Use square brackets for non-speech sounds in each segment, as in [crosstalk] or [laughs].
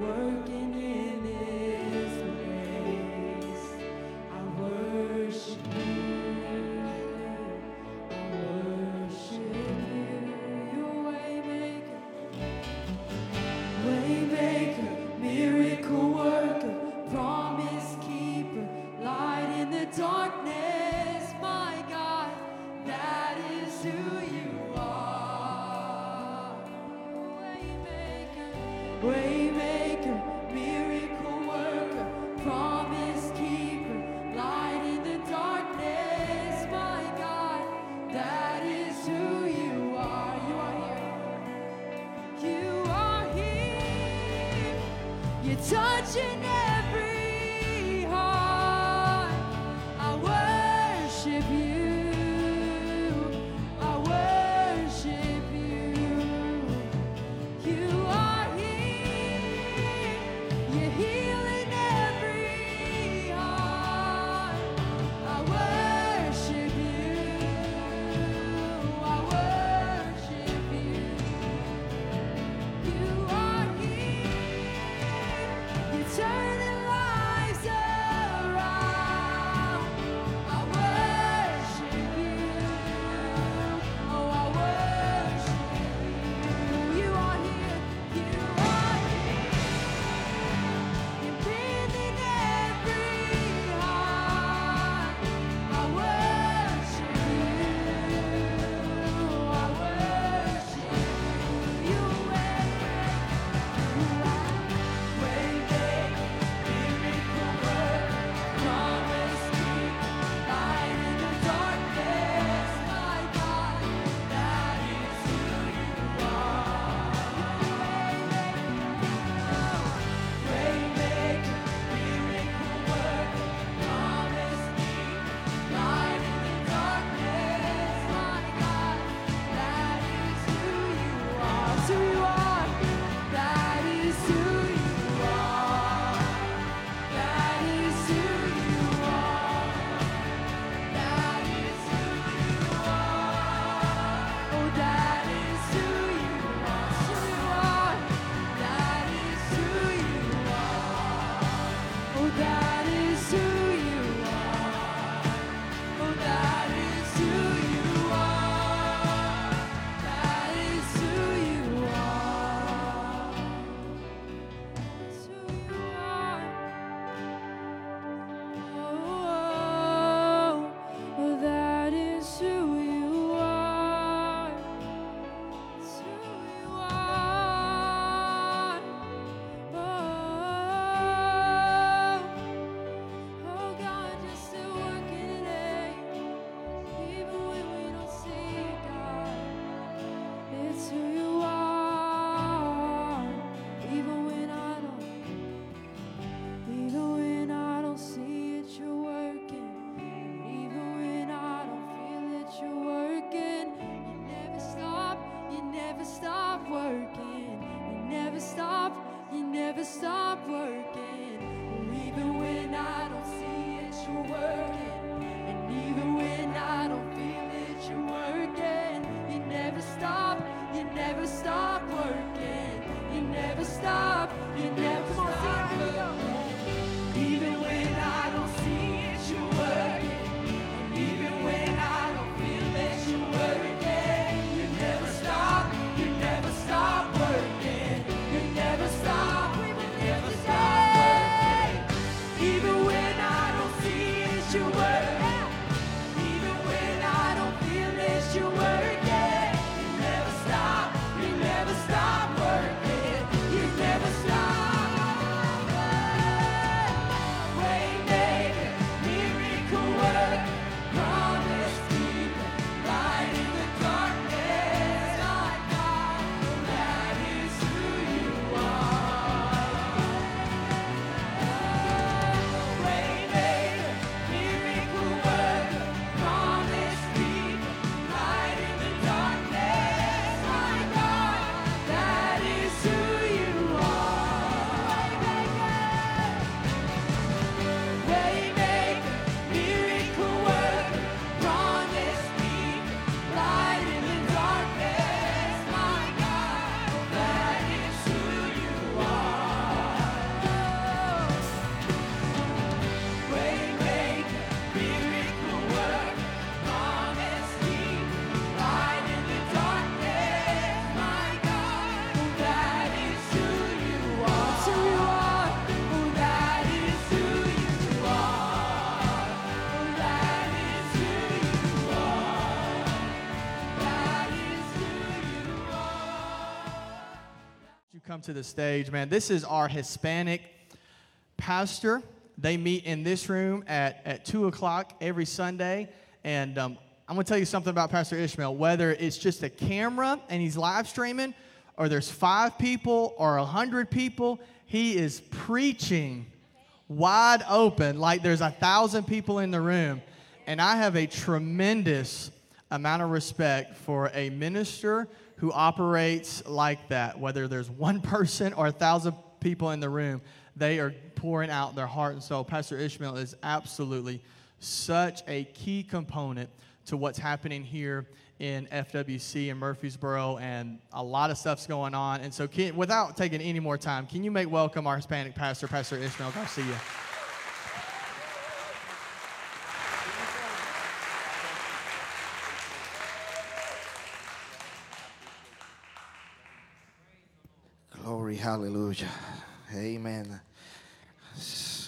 working come to the stage, man. This is our Hispanic pastor. They meet in this room at, at 2 o'clock every Sunday. And um, I'm going to tell you something about Pastor Ishmael. Whether it's just a camera and he's live streaming, or there's five people or a hundred people, he is preaching wide open like there's a thousand people in the room. And I have a tremendous amount of respect for a minister who operates like that, whether there's one [laughs] person or a thousand people in the room, they are pouring out their heart and soul. Pastor Ishmael is absolutely such a key component to what's happening here in FWC in Murfreesboro, and a lot of stuff's going on. And so, can, without taking any more time, can you make welcome our Hispanic pastor, Pastor Ishmael Garcia? Glory, hallelujah. Amen.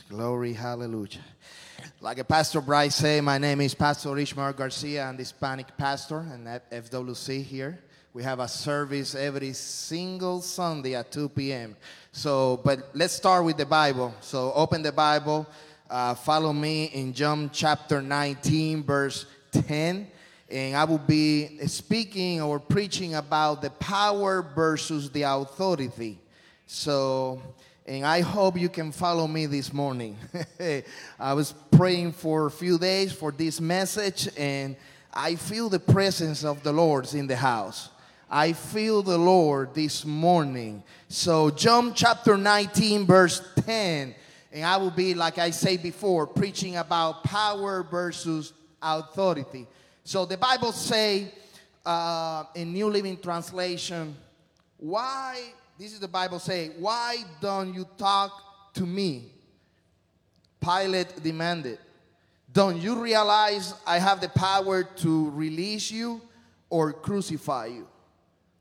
Glory, hallelujah. Like a Pastor Bryce said, my name is Pastor Ishmael Garcia. The Hispanic pastor and at FWC here. We have a service every single Sunday at 2 p.m. So, but let's start with the Bible. So, open the Bible, uh, follow me in John chapter 19, verse 10 and I will be speaking or preaching about the power versus the authority. So, and I hope you can follow me this morning. [laughs] I was praying for a few days for this message, and I feel the presence of the Lord in the house. I feel the Lord this morning. So, John chapter 19, verse 10, and I will be, like I say before, preaching about power versus authority. So the Bible say uh, in New Living Translation, why, this is the Bible say, why don't you talk to me? Pilate demanded. Don't you realize I have the power to release you or crucify you?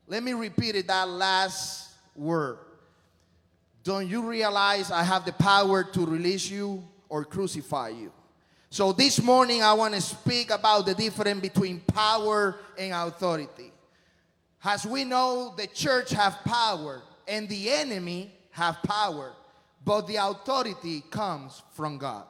Let me repeat it, that last word. Don't you realize I have the power to release you or crucify you? So this morning I want to speak about the difference between power and authority. As we know, the church have power and the enemy have power, but the authority comes from God.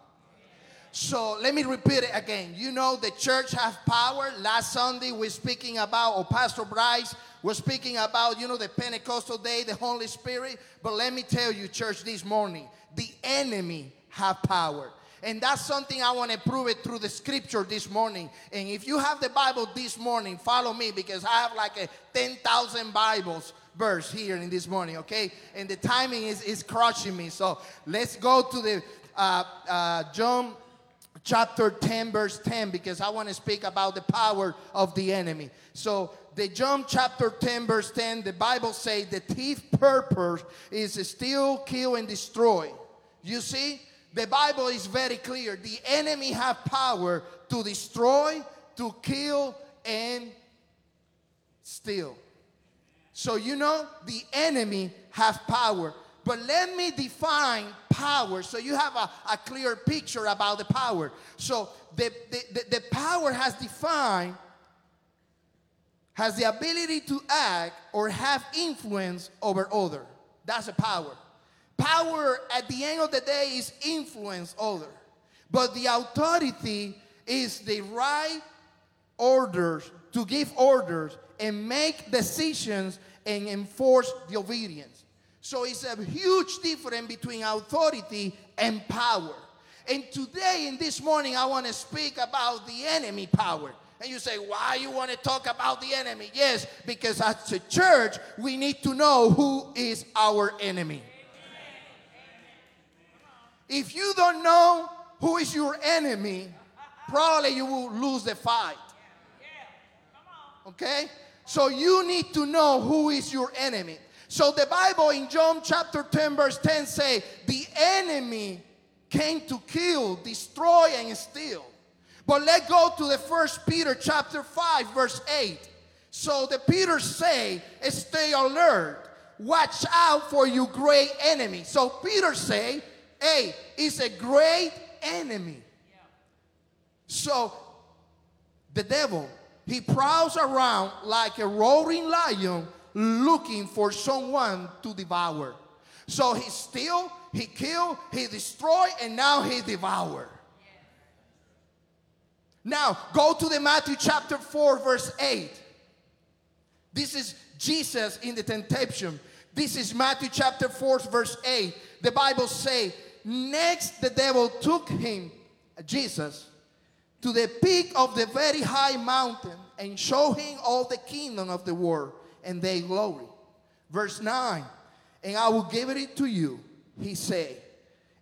So let me repeat it again. You know the church have power. Last Sunday we're speaking about, or Pastor Bryce was speaking about, you know, the Pentecostal day, the Holy Spirit. But let me tell you, church, this morning, the enemy have power. And that's something I want to prove it through the scripture this morning. And if you have the Bible this morning, follow me because I have like a 10,000 Bibles verse here in this morning, okay? And the timing is, is crushing me. So let's go to the uh, uh, John chapter 10, verse 10, because I want to speak about the power of the enemy. So the John chapter 10, verse 10, the Bible says the thief purpose is steal, kill, and destroy. You see? the Bible is very clear. The enemy have power to destroy, to kill, and steal. So you know the enemy have power. But let me define power so you have a, a clear picture about the power. So the, the, the, the power has defined has the ability to act or have influence over other. That's a power. Power at the end of the day is influence other. But the authority is the right orders to give orders and make decisions and enforce the obedience. So it's a huge difference between authority and power. And today, in this morning, I want to speak about the enemy power. And you say, why you want to talk about the enemy? Yes, because as a church, we need to know who is our enemy. If you don't know who is your enemy, probably you will lose the fight. Okay? So you need to know who is your enemy. So the Bible in John chapter 10 verse 10 say the enemy came to kill, destroy and steal. But let's go to the first Peter chapter 5 verse 8. So the Peter say, stay alert. Watch out for your great enemy. So Peter say, hey, is a great enemy. So the devil, he prowls around like a roaring lion looking for someone to devour. So he steal, he kill, he destroy, and now he devour. Now go to the Matthew chapter 4, verse 8. This is Jesus in the temptation. This is Matthew chapter 4, verse 8. The Bible say, next the devil took him, Jesus, to the peak of the very high mountain and showed him all the kingdom of the world and their glory. Verse 9, and I will give it to you, he said,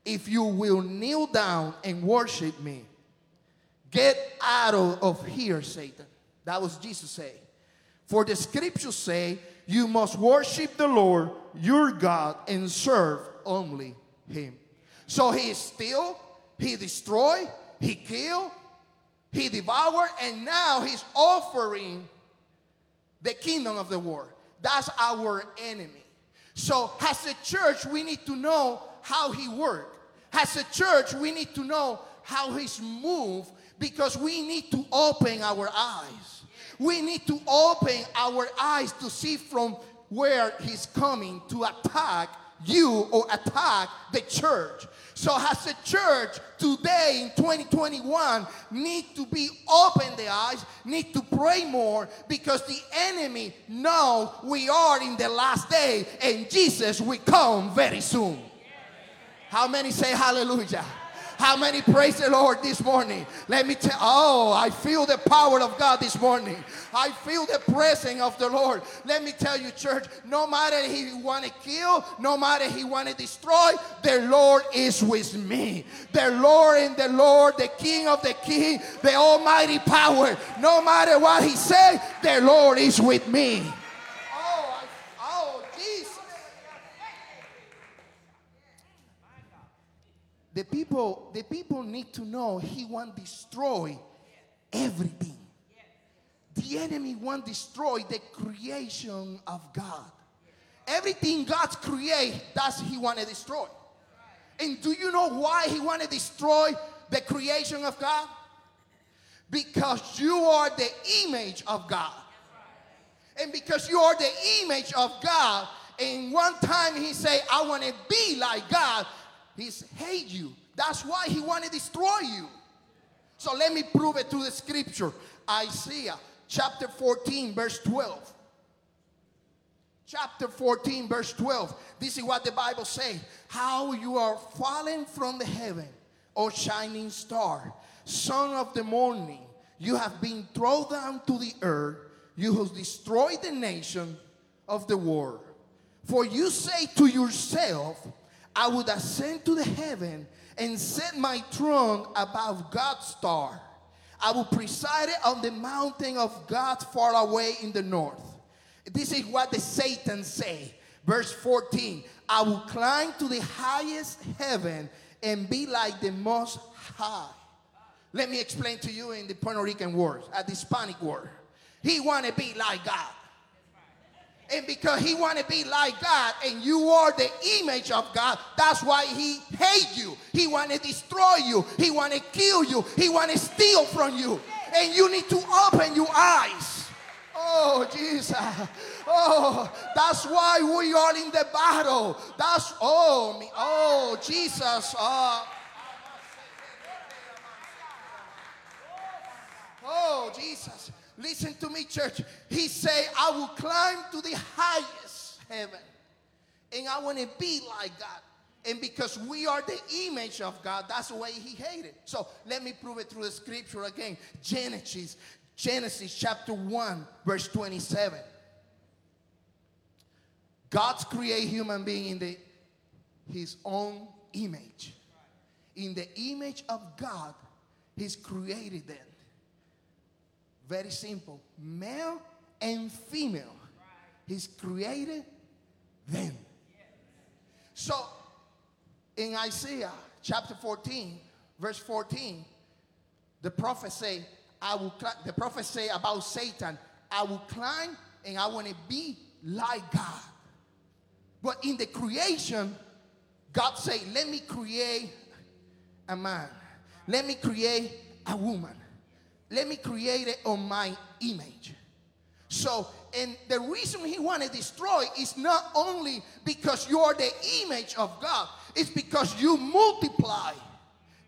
if you will kneel down and worship me. Get out of, of here, Satan. That was Jesus saying. For the scriptures say, you must worship the Lord your God and serve only him. So he steal, he destroy, he kill, he devoured, and now he's offering the kingdom of the world. That's our enemy. So as a church, we need to know how he works. As a church, we need to know how he's moved because we need to open our eyes. We need to open our eyes to see from where he's coming to attack you or attack the church. So as a church today in 2021 need to be open the eyes, need to pray more because the enemy knows we are in the last day and Jesus will come very soon. How many say hallelujah? How many praise the Lord this morning? Let me tell oh, I feel the power of God this morning. I feel the presence of the Lord. Let me tell you, church, no matter he want to kill, no matter he want to destroy, the Lord is with me. The Lord and the Lord, the King of the King, the Almighty power. No matter what he say, the Lord is with me. Oh, I, oh, Jesus. The people, the people need to know he want destroy everything. The enemy want destroy the creation of God. Everything God create, that's he want to destroy. And do you know why he want to destroy the creation of God? Because you are the image of God. And because you are the image of God, and one time he say, I want to be like God, he's hate you. That's why he want to destroy you. So let me prove it through the scripture. Isaiah chapter 14, verse 12. Chapter 14, verse 12. This is what the Bible says. How you are fallen from the heaven, O shining star, son of the morning. You have been thrown down to the earth. You have destroyed the nation of the world. For you say to yourself, I would ascend to the heaven and set my throne above God's star. I will preside on the mountain of God far away in the north. This is what the Satan say. Verse 14, I will climb to the highest heaven and be like the most high. Let me explain to you in the Puerto Rican words, at the Hispanic word. He want to be like God. And because he want to be like God and you are the image of God, that's why he hate you. He want to destroy you. He want to kill you. He want to steal from you. And you need to open your eyes. Oh, Jesus. Oh, that's why we are in the battle. That's, oh, me, oh, Jesus. Oh. Oh, Jesus. Listen to me, church. He say, I will climb to the highest heaven. And I want to be like God. And because we are the image of God, that's the way he hated. So let me prove it through the scripture again. Genesis, Genesis chapter 1, verse 27. God's create human being in the, his own image. In the image of God, he's created them. Very simple. Male and female. He's created them. So in Isaiah chapter 14, verse 14, the prophet say, I will the prophet say about Satan, I will climb and I want to be like God. But in the creation, God say, let me create a man. Let me create a woman. Let me create it on my image. So, and the reason he want to destroy is not only because you are the image of God, it's because you multiply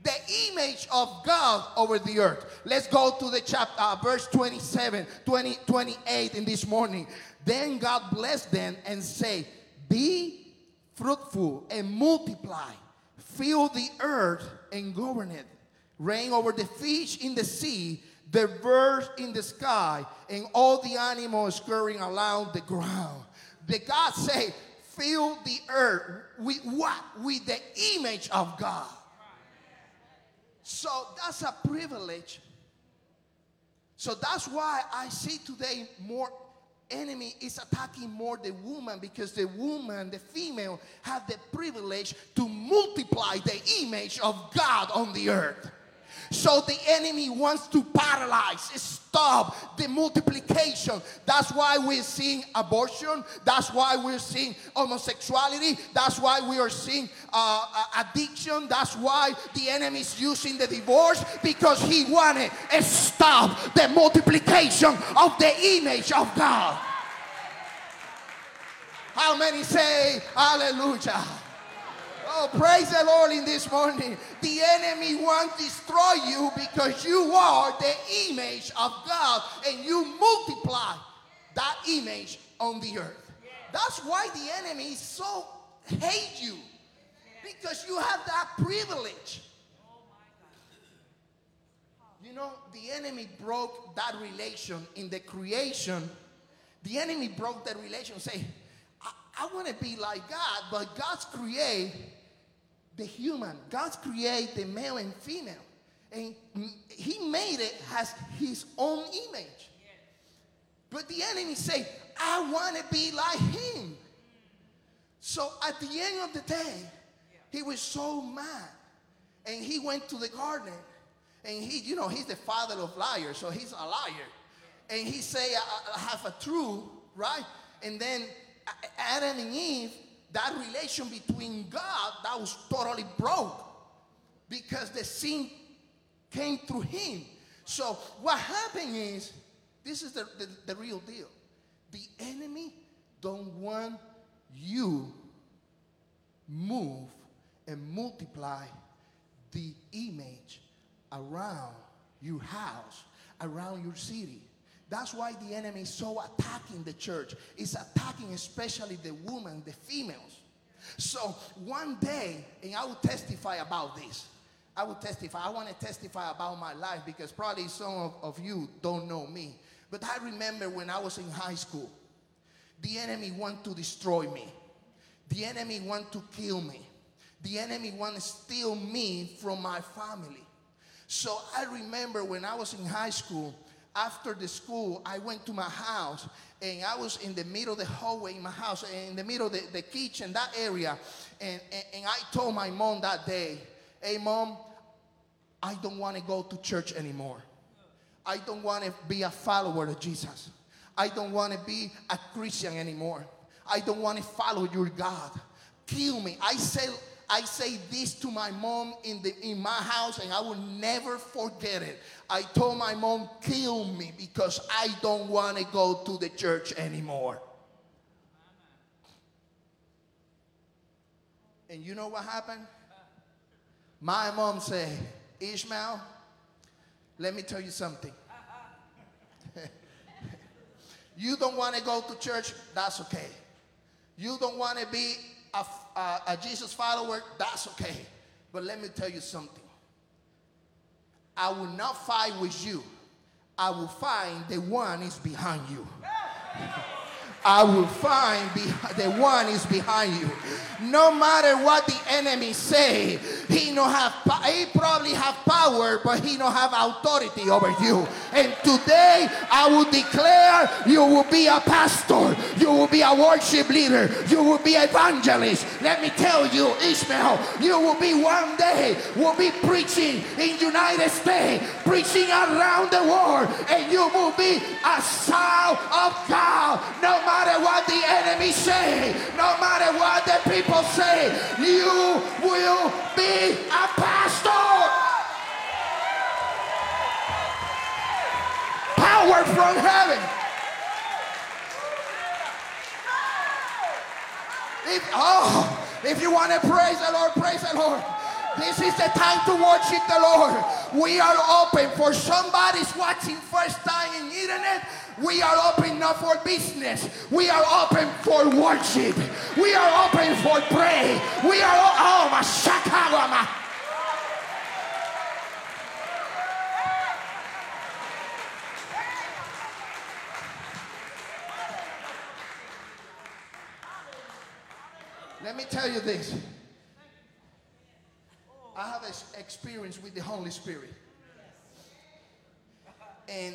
the image of God over the earth. Let's go to the chapter, uh, verse 27, 20, 28 in this morning. Then God blessed them and say, Be fruitful and multiply, fill the earth and govern it, reign over the fish in the sea, the birds in the sky, and all the animals scurrying around the ground. The God say, fill the earth with what? With the image of God. So that's a privilege. So that's why I see today more enemy is attacking more the woman because the woman, the female, have the privilege to multiply the image of God on the earth. So the enemy wants to paralyze, stop the multiplication. That's why we're seeing abortion. That's why we're seeing homosexuality. That's why we are seeing uh, uh, addiction. That's why the enemy is using the divorce because he wanted to stop the multiplication of the image of God. How many say hallelujah? Oh, praise the Lord in this morning. The enemy won't destroy you because you are the image of God and you multiply that image on the earth. That's why the enemy so hate you because you have that privilege. You know, the enemy broke that relation in the creation. The enemy broke that relation. Say, I, I want to be like God, but God's create the human. God's created the male and female. And he made it as his own image. But the enemy say, I want to be like him. So at the end of the day, he was so mad. And he went to the garden. And he, you know, he's the father of liars, so he's a liar. And he say, I, I have a truth, right? And then Adam and Eve that relation between God that was totally broke because the sin came through him. So what happened is, this is the, the, the real deal. The enemy don't want you move and multiply the image around your house, around your city. That's why the enemy is so attacking the church. It's attacking especially the women, the females. So one day, and I will testify about this. I will testify. I want to testify about my life because probably some of, of you don't know me. But I remember when I was in high school, the enemy want to destroy me. The enemy want to kill me. The enemy want to steal me from my family. So I remember when I was in high school, after the school, I went to my house and I was in the middle of the hallway in my house, in the middle of the, the kitchen, that area. And, and, and I told my mom that day, hey, mom, I don't want to go to church anymore. I don't want to be a follower of Jesus. I don't want to be a Christian anymore. I don't want to follow your God. Kill me. I said, I say this to my mom in, the, in my house and I will never forget it. I told my mom, kill me because I don't want to go to the church anymore. And you know what happened? My mom said, Ishmael, let me tell you something. [laughs] you don't want to go to church, that's okay. You don't want to be a, a, a Jesus follower, that's okay. But let me tell you something. I will not fight with you. I will find the one is behind you. I will find the one is behind you. No matter what the enemy say, he no have he probably have power, but he no have authority over you. And today I will declare you will be a pastor, you will be a worship leader, you will be evangelist. Let me tell you, Ishmael, you will be one day will be preaching in United States, preaching around the world, and you will be a child of God. No matter matter what the enemy say, no matter what the people say, you will be a pastor. Power from heaven. If, oh, if you want to praise the Lord, praise the Lord. This is the time to worship the Lord. We are open for somebody's watching first time in internet. We are open not for business. We are open for worship. We are open for pray. We are o- oh my shakawama. Let me tell you this. I have ex- experience with the Holy Spirit. And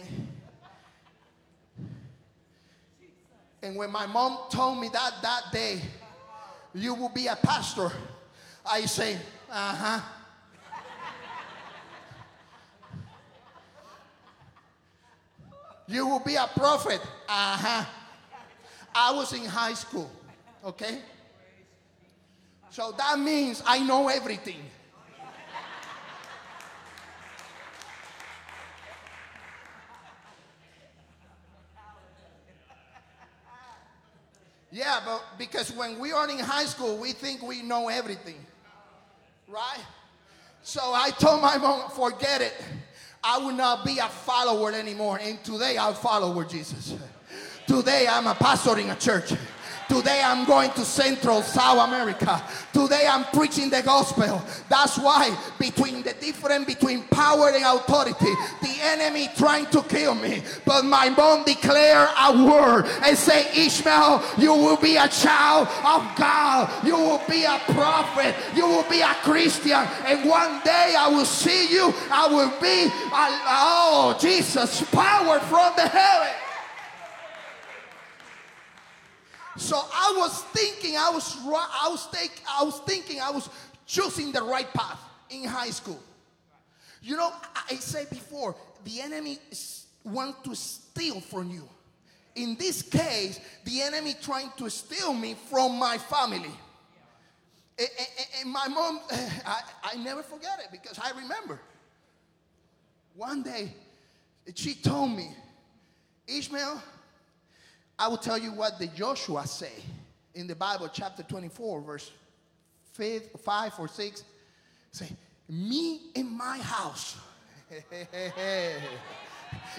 and when my mom told me that that day, you will be a pastor, I say, uh-huh. You will be a prophet. Uh-huh. I was in high school, okay? So that means I know everything. Yeah, but because when we are in high school, we think we know everything, right? So I told my mom, forget it. I will not be a follower anymore. And today I'll follow Jesus. Today I'm a pastor in a church. Today I'm going to Central South America. Today I'm preaching the gospel. That's why between the difference between power and authority, the enemy trying to kill me. But my mom declare a word and say, Ishmael, you will be a child of God. You will be a prophet. You will be a Christian. And one day I will see you. I will be, a, oh, Jesus, power from the heaven. So I was thinking, I was, I was, think, I was thinking, I was choosing the right path in high school. You know, I, said before, the enemy want to steal from you. In this case, the enemy trying to steal me from my family. A- a- a- And my mom, [laughs] I, I never forget it because I remember. One day, she told me, Ishmael, I will tell you what the Joshua say in the Bible, chapter 24, verse 5, 5 or 6. Say, me in my house. [laughs]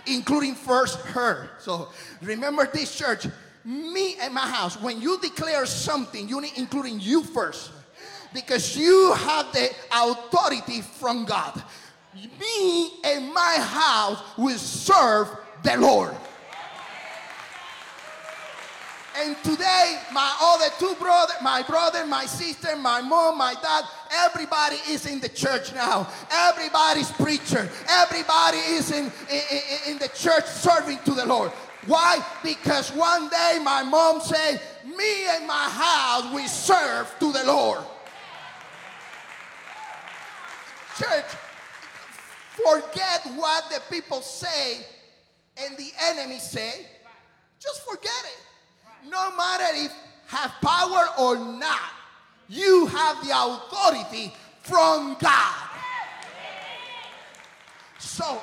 Including first her. So remember this church, me and my house. When you declare something, you need including you first. Because you have the authority from God. Me and my house will serve the Lord. And today, my other two brother, my brother, my sister, my mom, my dad, everybody is in the church now. Everybody's preacher. Everybody is in, in, in- in the church serving to the Lord. Why? Because one day my mom said, me and my house, we serve to the Lord. Church, forget what the people say and the enemy say. Just forget it. No matter if have power or not, you have the authority from God. So,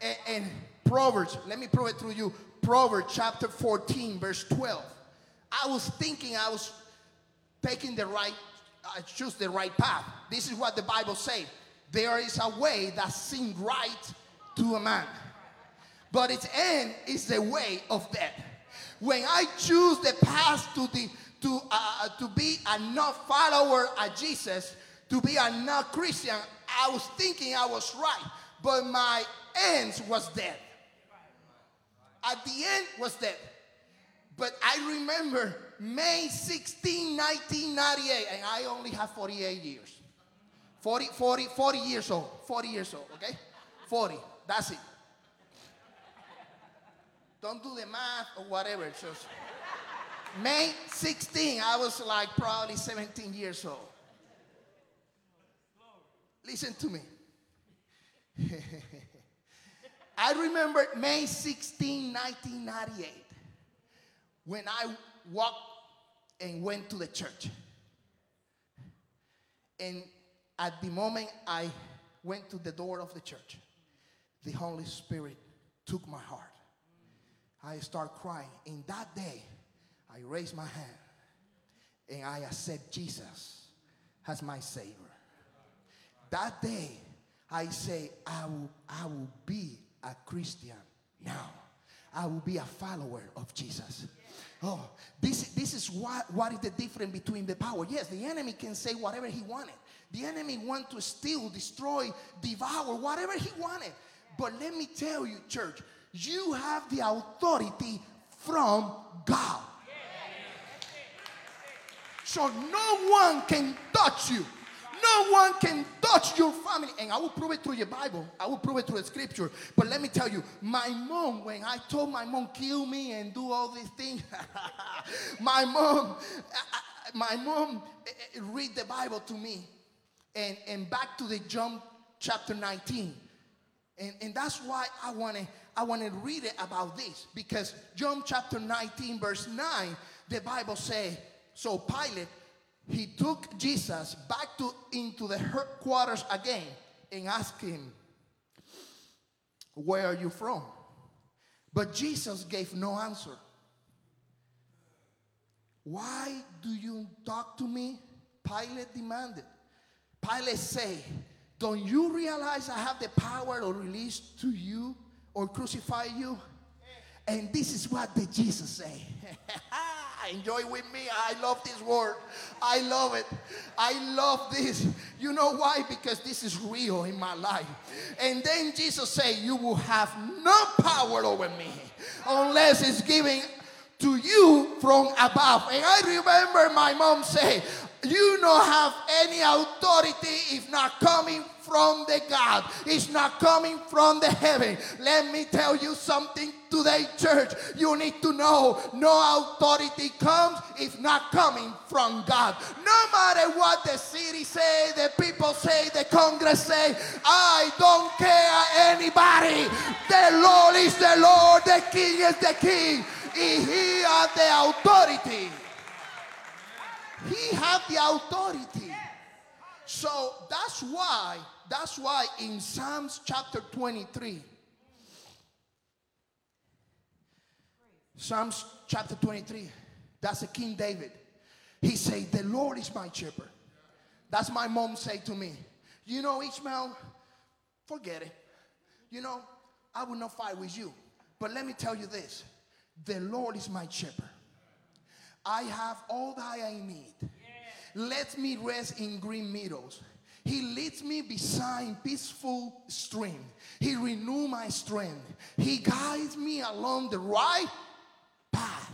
and, and Proverbs, let me prove it through you. Proverbs chapter 14, verse 12. I was thinking I was taking the right, I choose the right path. This is what the Bible says. There is a way that seems right to a man, but its end is the way of death. When I choose the path to the to uh, to be a not follower of Jesus, to be a not Christian, I was thinking I was right, but my ends was death. At the end was death. But I remember May 16, 1998, and I only have 48 years. 40, 40, 40 years old. 40 years old, okay? 40. That's it. Don't do the math or whatever. Just May 16, I was like probably 17 years old. Listen to me. [laughs] I remember May 16, 1998, when I walked and went to the church. And at the moment I went to the door of the church, the Holy Spirit took my heart. I start crying. In that day, I raise my hand and I accept Jesus as my Savior. That day, I say, I will, I will be a Christian now. I will be a follower of Jesus. Oh, this, this is what, what is the difference between the power. Yes, the enemy can say whatever he wanted. The enemy want to steal, destroy, devour, whatever he wanted. But let me tell you, church, you have the authority from God. So no one can touch you. No one can touch your family. And I will prove it through your Bible. I will prove it through the scripture. But let me tell you, my mom, when I told my mom, kill me and do all these things, [laughs] my mom, I- [laughs] my mom eh, eh, read the Bible to me. And, and back to the John chapter 19. And, and that's why I want to I want to read it about this because John chapter 19 verse 9 the Bible say so Pilate he took Jesus back to into the headquarters again and asked him where are you from? But Jesus gave no answer. Why do you talk to me? Pilate demanded. Pilate say, Don't you realize I have the power to release to you or crucify you? And this is what the Jesus say. [laughs] Enjoy with me. I love this word. I love it. I love this. You know why? Because this is real in my life. And then Jesus say, You will have no power over me unless it's given to you from above. And I remember my mom say, you don't have any authority if not coming from the God. It's not coming from the heaven. Let me tell you something today, church. You need to know no authority comes if not coming from God. No matter what the city say, the people say, the Congress say, I don't care anybody. The Lord is the Lord, the King is the King. And he has the authority. He have the authority. So that's why, that's why in Psalms chapter 23, Psalms chapter 23, that's a King David. He said, The Lord is my shepherd. That's my mom say to me. You know, Ishmael, forget it. You know, I will not fight with you. But let me tell you this the Lord is my shepherd. I have all that I need. Let me rest in green meadows. He leads me beside peaceful stream. He renew my strength. He guides me along the right path,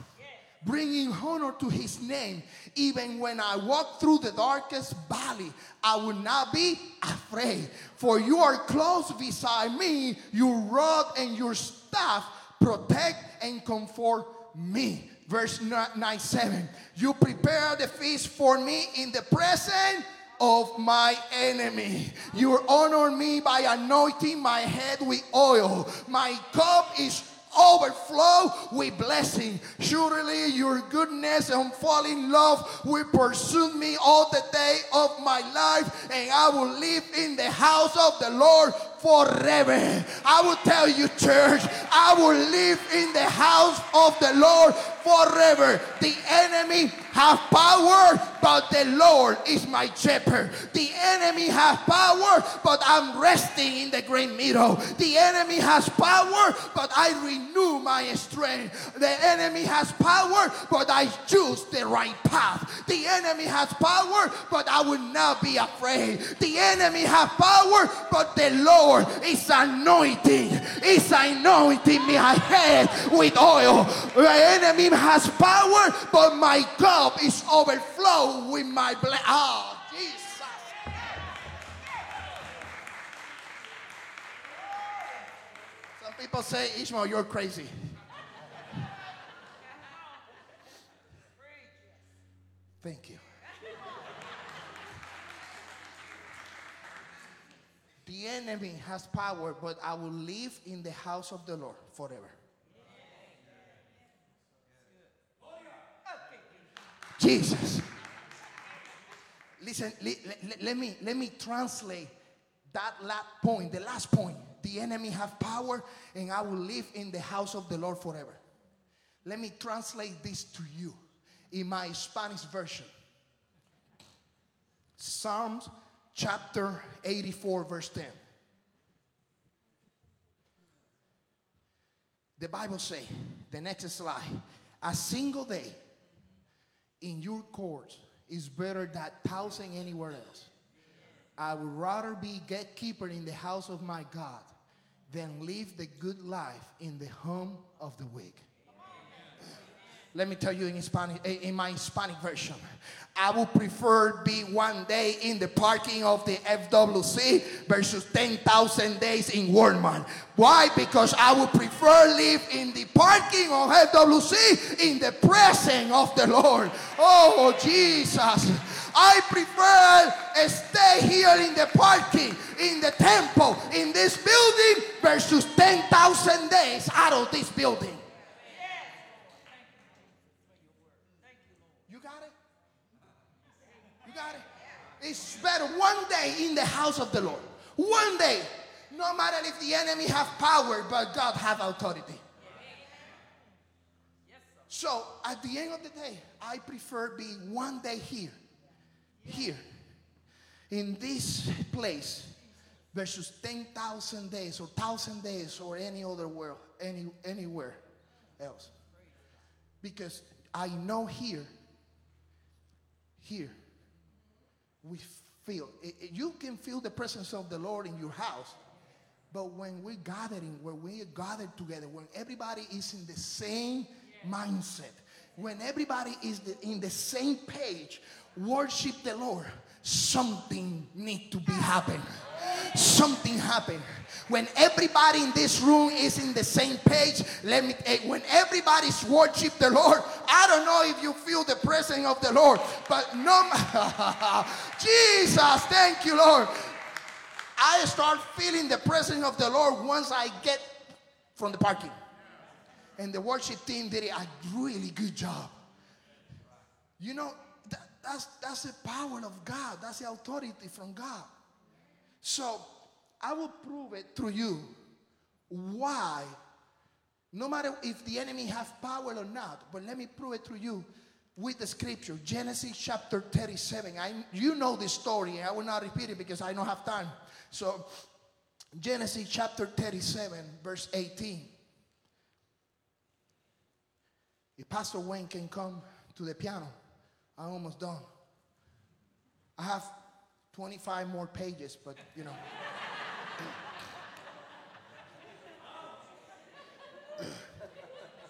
bringing honor to his name. Even when I walk through the darkest valley, I will not be afraid. For you are close beside me, your rod and your staff protect and comfort me. Verse 9 7. You prepare the feast for me in the presence of my enemy. You honor me by anointing my head with oil. My cup is overflow with blessing. Surely your goodness and falling love will pursue me all the day of my life, and I will live in the house of the Lord forever. I will tell you, church, I will live in the house of the Lord forever. The enemy have power, but the Lord is my shepherd. The enemy has power, but I'm resting in the green meadow. The enemy has power, but I renew my strength. The enemy has power, but I choose the right path. The enemy has power, but I will not be afraid. The enemy has power, but the Lord is anointing. Is anointing my head with oil. The enemy has power, but my cup is overflow with my blood. Oh, ah, Jesus. Some people say, Ishmael, you're crazy. Thank you. The enemy has power, but I will live in the house of the Lord forever. Jesus. Listen, le- let, me let me translate that last point, the last point. The enemy have power, and I will live in the house of the Lord forever. Let me translate this to you in my Spanish version. Psalms chapter 84, verse 10. The Bible say, the next slide, a single day in your courts is better than thousand anywhere else. I would rather be gatekeeper in the house of my God than live the good life in the home of the wicked. Let me tell you in Spanish, eh, in my Hispanic version. I would prefer be one day in the parking of the FWC versus 10,000 days in Walmart. Why? Because I would prefer live in the parking of FWC in the presence of the Lord. Oh, Jesus. I prefer stay here in the parking, in the temple, in this building versus 10,000 days out of this building. You got it? You got it? It's better one day in the house of the Lord. One day. No matter if the enemy have power, but God have authority. So at the end of the day, I prefer be one day here, here, in this place, versus ten thousand days or thousand days or any other world, any anywhere else. Because I know here, here, we feel i- i- you can feel the presence of the Lord in your house. But when we're gathering, when we are gathered together, when everybody is in the same mindset, when everybody is the, in the same page, worship the Lord, something need to be happen. Something happened. When everybody in this room is in the same page, let me. eh, When everybody's worship the Lord, I don't know if you feel the presence of the Lord, but no. [laughs] Jesus, thank you, Lord. I start feeling the presence of the Lord once I get from the parking. And the worship team did a really good job. You know, that, that's, that's the power of God, that's the authority from God. So I will prove it through you why, no matter if the enemy have power or not, but let me prove it through you with the scripture. Genesis chapter 37. I, you know this story, I will not repeat it because I don't have time. So, Genesis chapter 37, verse 18. If Pastor Wayne can come to the piano, I'm almost done. I have 25 more pages, but you know.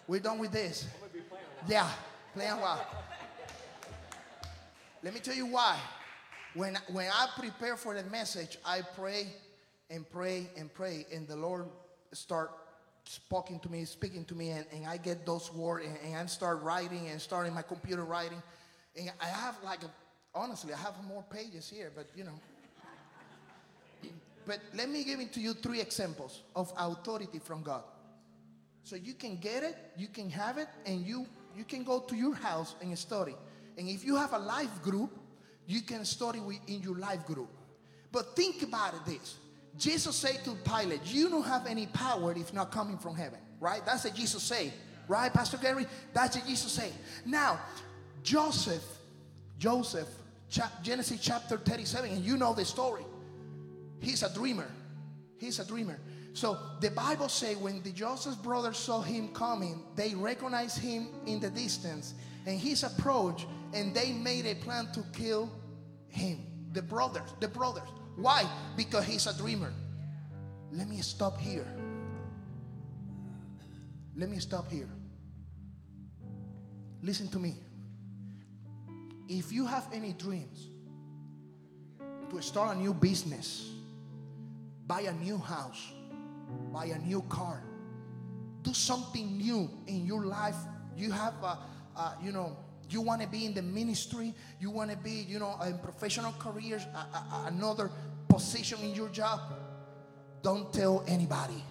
We're done with this. Yeah, playing well. Let me tell you why. When, when I prepare for the message, I pray and pray and pray, and the Lord start speaking to me, speaking to me, and, and I get those words, and, and I start writing and starting my computer writing. And I have like, a, honestly, I have more pages here, but you know. [clears throat] But let me give it to you three examples of authority from God. So you can get it, you can have it, and you you can go to your house and study. And if you have a life group, you can study in your life group. But think about this. Jesus said to Pilate, You don't have any power if not coming from heaven. Right? That's what Jesus said. Right, Pastor Gary? That's what Jesus said. Now, Joseph, Joseph, Genesis chapter 37, and you know the story. He's a dreamer. He's a dreamer. So the Bible say when the Joseph's brothers saw him coming, they recognized him in the distance, and his approach, and they made a plan to kill him. The brothers, the brothers. Why? Because he's a dreamer. Let me stop here. Let me stop here. Listen to me. If you have any dreams to start a new business, buy a new house, buy a new car, do something new in your life. You have a, a you know, you want to be in the ministry, you want to be, you know, in professional careers, a- a- another position in your job. Don't tell anybody.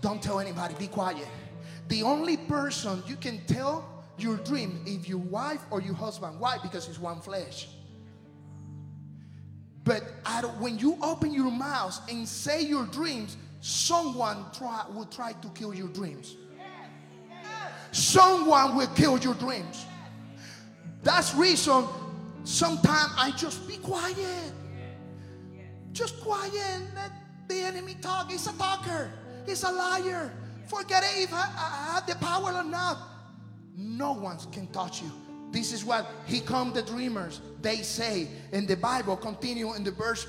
Don't tell anybody. Be quiet. The only person you can tell your dream if your wife or your husband. Why? Because it's one flesh. But when you open your mouth and say your dreams, someone try, will try to kill your dreams. Someone will kill your dreams. That's reason sometimes I just be quiet. Just quiet. Let the enemy talk. He's a talker. He's a liar. Forget it if I, I have the power or not. No one can touch you. This is what he come the dreamers. They say in the Bible. Continue in the verse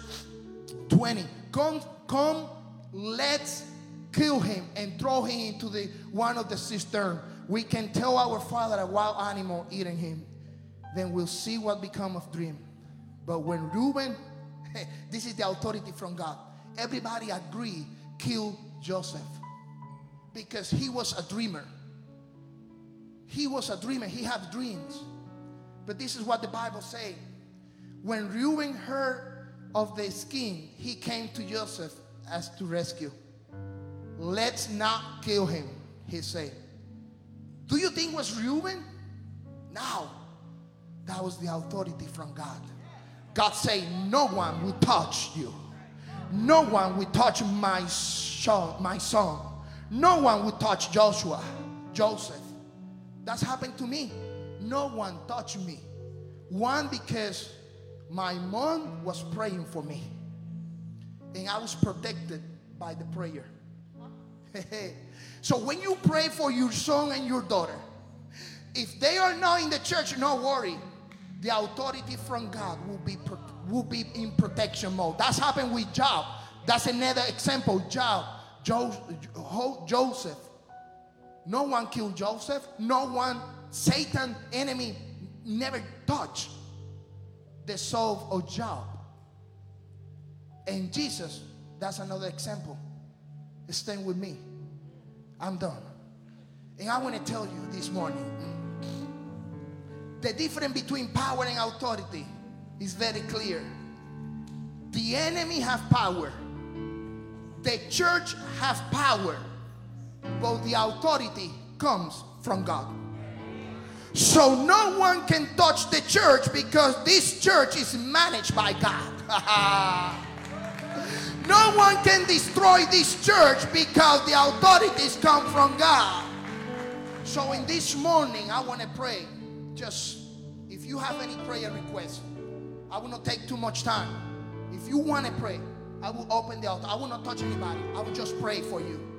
20. Come, come, let's kill him and throw him into the one of the cistern. We can tell our father a wild animal eating him. Then we'll see what become of dream. But when Reuben, [laughs] this is the authority from God. Everybody agree kill Joseph because he was a dreamer. He was a dreamer. He had dreams. But this is what the Bible say. When Reuben heard of the scheme, he came to Joseph as to rescue. Let's not kill him, he said. Do you think was Reuben? No. That was the authority from God. God said, No one will touch you. No one will touch my son, my son. No one will touch Joshua, Joseph. That's happened to me. No one touched me. One, because my mom was praying for me. And I was protected by the prayer. [laughs] so when you pray for your son and your daughter, if they are not in the church, no worry. The authority from God will be will be in protection mode. That's happened with Job. That's another example. Job, jo- Jo- Joseph. No one killed Joseph. No one, Satan, enemy, never touched the soul of Job. And Jesus, that's another example. Stand with me. I'm done. And I want to tell you this morning the difference between power and authority is very clear. The enemy have power. The church have power. But the authority comes from God. So no one can touch the church because this church is managed by God. [laughs] no one can destroy this church because the authorities come from God. So in this morning, I want to pray. Just if you have any prayer requests, I will not take too much time. If you want to pray, I will open the altar. I will not touch anybody. I will just pray for you.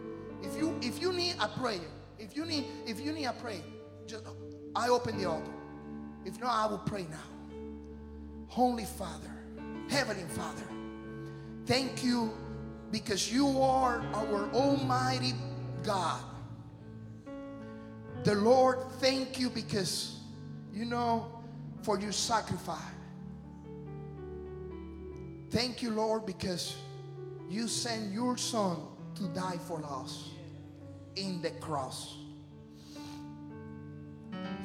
If you if you need a prayer, if you need if you need a prayer, just I open the altar. If not, I will pray now. Holy Father, Heavenly Father, thank you because you are our Almighty God. The Lord, thank you because you know for your sacrifice. Thank you, Lord, because you sent your son to die for us in the cross.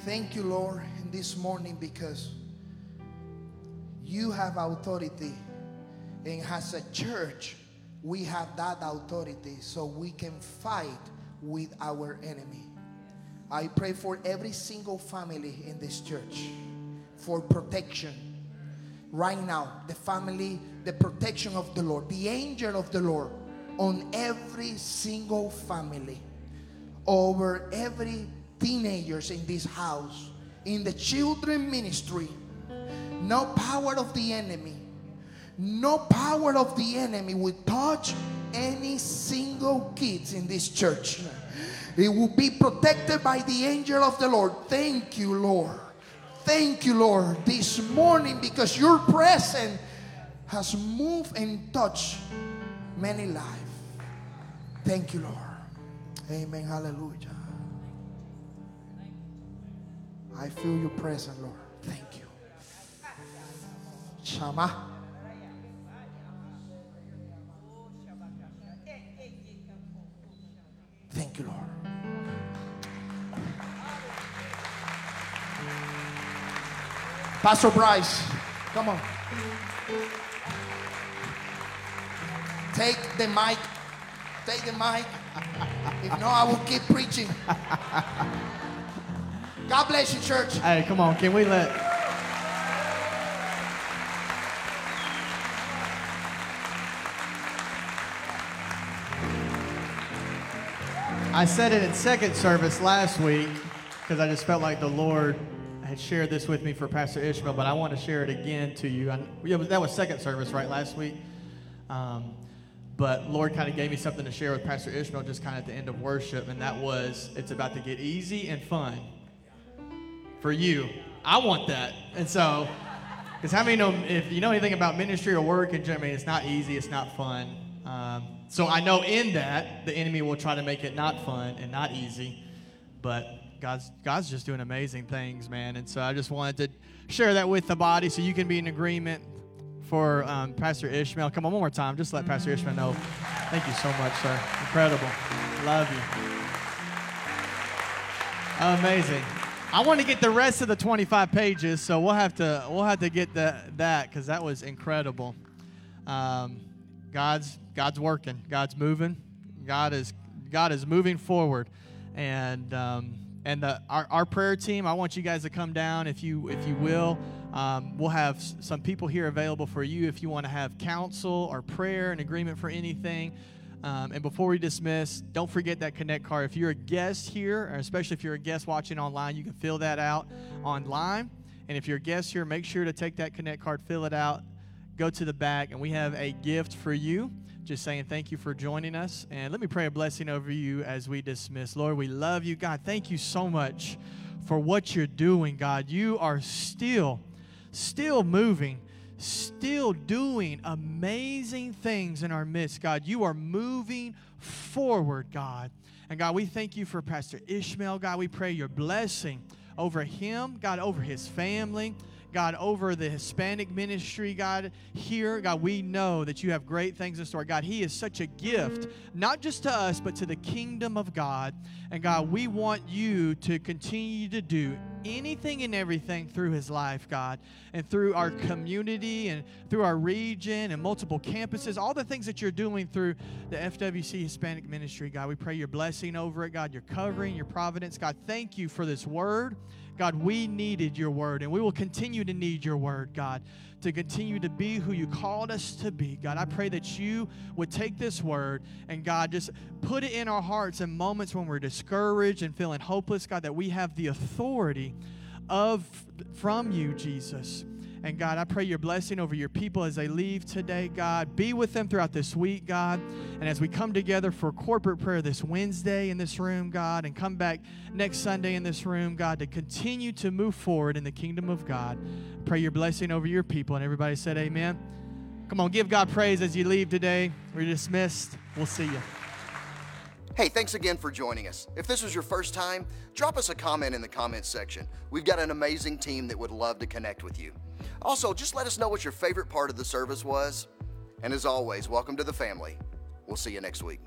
Thank you, Lord, this morning because you have authority. And as a church, we have that authority so we can fight with our enemy. I pray for every single family in this church for protection. Right now, the family, the protection of the Lord, the angel of the Lord on every single family, over every teenagers in this house, in the children ministry. No power of the enemy, no power of the enemy will touch any single kids in this church. It will be protected by the angel of the Lord. Thank you, Lord. Thank you, Lord, this morning because your presence has moved and touched many lives. Thank you, Lord. Amen. Hallelujah. I feel your presence, Lord. Thank you. Shama. Thank you, Lord. Pastor Bryce, come on. Take the mic. Take the mic. [laughs] If not, I will keep preaching. [laughs] God bless you, church. Hey, come on. Can we let. I said it in second service last week because I just felt like the Lord had shared this with me for Pastor Ishmael, but I want to share it again to you. I, that was second service, right, last week? Um, but Lord kind of gave me something to share with Pastor Ishmael just kind of at the end of worship, and that was it's about to get easy and fun for you. I want that. And so, because how many know if you know anything about ministry or work in Germany, it's not easy, it's not fun. Um, so I know in that the enemy will try to make it not fun and not easy, but God's God's just doing amazing things, man. And so I just wanted to share that with the body so you can be in agreement for um, Pastor Ishmael. Come on, one more time. Just let Pastor Ishmael know. Thank you so much, sir. Incredible. Love you. Amazing. I want to get the rest of the 25 pages, so we'll have to we'll have to get the, that because that was incredible. Um, God's God's working. God's moving. God is God is moving forward, and um, and the, our, our prayer team. I want you guys to come down if you if you will. Um, we'll have some people here available for you if you want to have counsel or prayer and agreement for anything. Um, and before we dismiss, don't forget that Connect card. If you're a guest here, or especially if you're a guest watching online, you can fill that out online. And if you're a guest here, make sure to take that Connect card, fill it out, go to the back, and we have a gift for you. Just saying thank you for joining us. And let me pray a blessing over you as we dismiss. Lord, we love you. God, thank you so much for what you're doing, God. You are still, still moving, still doing amazing things in our midst, God. You are moving forward, God. And God, we thank you for Pastor Ishmael. God, we pray your blessing over him, God, over his family. God, over the Hispanic ministry, God, here, God, we know that you have great things in store. God, He is such a gift, not just to us, but to the kingdom of God. And God, we want you to continue to do anything and everything through His life, God, and through our community and through our region and multiple campuses, all the things that you're doing through the FWC Hispanic ministry, God. We pray your blessing over it, God, your covering, your providence. God, thank you for this word. God, we needed your word, and we will continue to need your word, God, to continue to be who you called us to be. God, I pray that you would take this word and, God, just put it in our hearts in moments when we're discouraged and feeling hopeless, God, that we have the authority of from you, Jesus. And God, I pray your blessing over your people as they leave today, God. Be with them throughout this week, God. And as we come together for corporate prayer this Wednesday in this room, God, and come back next Sunday in this room, God, to continue to move forward in the kingdom of God. Pray your blessing over your people. And everybody said, Amen. Come on, give God praise as you leave today. We're dismissed. We'll see you. Hey, thanks again for joining us. If this was your first time, drop us a comment in the comments section. We've got an amazing team that would love to connect with you. Also, just let us know what your favorite part of the service was. And as always, welcome to the family. We'll see you next week.